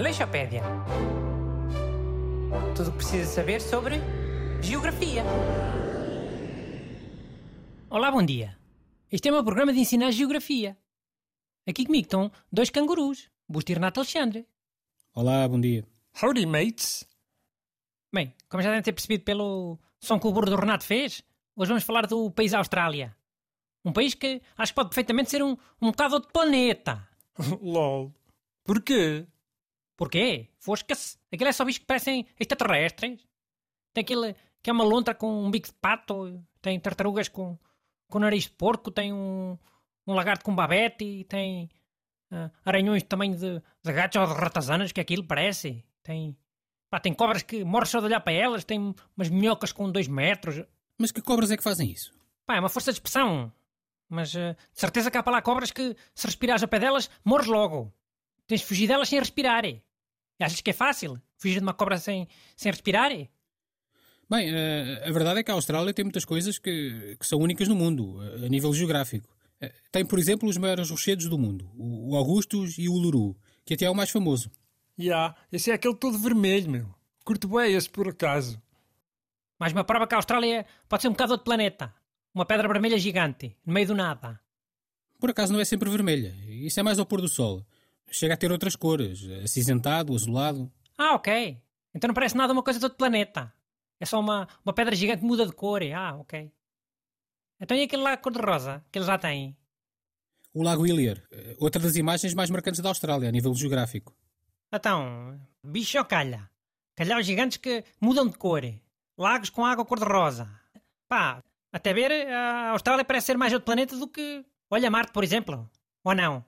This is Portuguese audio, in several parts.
Aleixopédia. Tudo o que precisa saber sobre geografia. Olá, bom dia. Este é o meu programa de ensinar geografia. Aqui comigo estão dois cangurus, Busto e Renato Alexandre. Olá, bom dia. Howdy, mates. Bem, como já devem ter percebido pelo som que o burro do Renato fez, hoje vamos falar do país Austrália. Um país que acho que pode perfeitamente ser um, um bocado outro planeta. LOL. Porquê? Porquê? Fosca-se. Aquilo é só bichos que parecem extraterrestres. Tem aquele que é uma lontra com um bico de pato, tem tartarugas com, com nariz de porco, tem um, um lagarto com babete, tem uh, aranhões de tamanho de, de gatos ou de ratazanas, que aquilo parece. Tem, pá, tem cobras que morres só de olhar para elas, tem umas minhocas com dois metros. Mas que cobras é que fazem isso? Pá, é uma força de expressão. Mas uh, de certeza que há para lá cobras que, se respirares a pé delas, morres logo. Tens de fugir delas sem respirar. E achas que é fácil? Fugir de uma cobra sem, sem respirar? Bem, uh, a verdade é que a Austrália tem muitas coisas que, que são únicas no mundo, uh, a nível geográfico. Tem, por exemplo, os maiores rochedos do mundo, o Augustus e o Uluru, que até é o mais famoso. Ya, yeah, esse é aquele todo vermelho, meu. Curto bem esse, por acaso. Mais uma prova que a Austrália pode ser um bocado outro planeta. Uma pedra vermelha gigante, no meio do nada. Por acaso não é sempre vermelha. Isso é mais ao pôr do sol. Chega a ter outras cores, acinzentado, azulado. Ah, ok. Então não parece nada uma coisa de outro planeta. É só uma, uma pedra gigante que muda de cor. Ah, ok. Então e aquele lá cor-de-rosa que eles já têm? O Lago Ilher, outra das imagens mais marcantes da Austrália, a nível geográfico. Então, bicho ou calha? Calhaus gigantes que mudam de cor. Lagos com água cor-de-rosa. Pá, até ver, a Austrália parece ser mais outro planeta do que... Olha Marte, por exemplo. Ou não?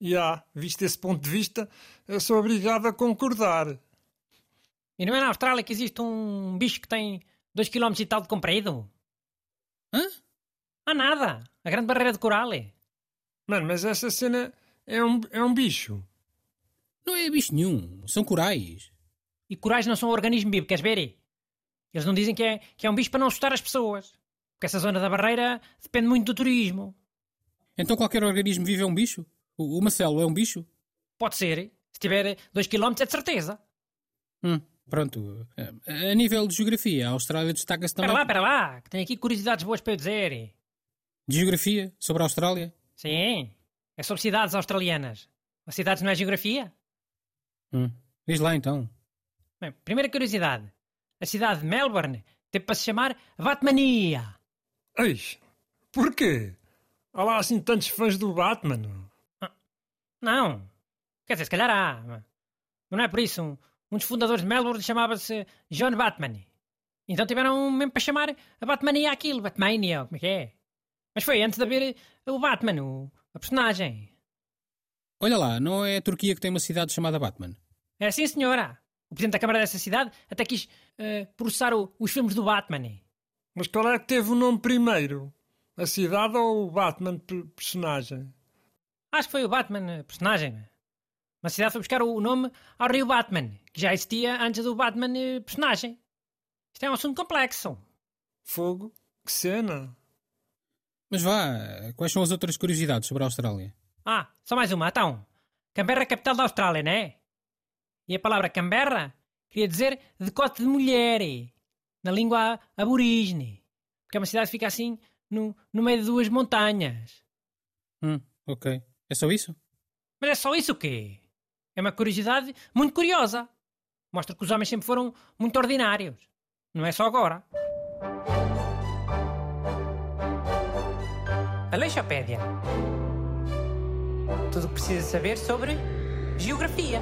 Já, yeah, visto esse ponto de vista, eu sou obrigado a concordar. E não é na Austrália que existe um bicho que tem 2 km e tal de comprido? Hã? Há nada. A grande barreira de coral. é. Mano, mas essa cena é um, é um bicho. Não é bicho nenhum. São corais. E corais não são um organismo vivo, queres ver? Eles não dizem que é, que é um bicho para não assustar as pessoas. Porque essa zona da barreira depende muito do turismo. Então qualquer organismo vivo é um bicho? O, o Marcelo é um bicho? Pode ser. Se tiver 2 km é de certeza. Hum, pronto. A nível de geografia, a Austrália destaca-se também... Espera lá, espera lá, que tenho aqui curiosidades boas para eu dizer. De geografia? Sobre a Austrália? Sim. É sobre cidades australianas. As cidades não é geografia? Hum. Diz lá então. Bem, primeira curiosidade. A cidade de Melbourne tem para se chamar Batmania. Eis, porquê? Há lá assim tantos fãs do Batman? Não. Quer dizer, se calhar há. Mas não é por isso. Um, um dos fundadores de Melbourne chamava-se John Batman. Então tiveram mesmo para chamar a Batmania aquilo. Batmania, como é que é? Mas foi antes de haver o Batman, o, a personagem. Olha lá, não é a Turquia que tem uma cidade chamada Batman? É assim, senhora. O presidente da Câmara dessa cidade até quis uh, processar o, os filmes do Batman. Mas qual é que teve o nome primeiro? A cidade ou o Batman personagem? Acho que foi o Batman personagem. Mas a cidade foi buscar o nome ao rio Batman, que já existia antes do Batman personagem. Isto é um assunto complexo. Fogo? Que cena! Mas vá, quais são as outras curiosidades sobre a Austrália? Ah, só mais uma, então. Canberra é a capital da Austrália, não é? E a palavra Canberra queria dizer decote de mulher, na língua aborígene. Porque é uma cidade que fica assim no, no meio de duas montanhas. Hum, ok. É só isso? Mas é só isso o quê? É uma curiosidade muito curiosa. Mostra que os homens sempre foram muito ordinários. Não é só agora. Aleixopédia. Tudo o que precisa saber sobre geografia.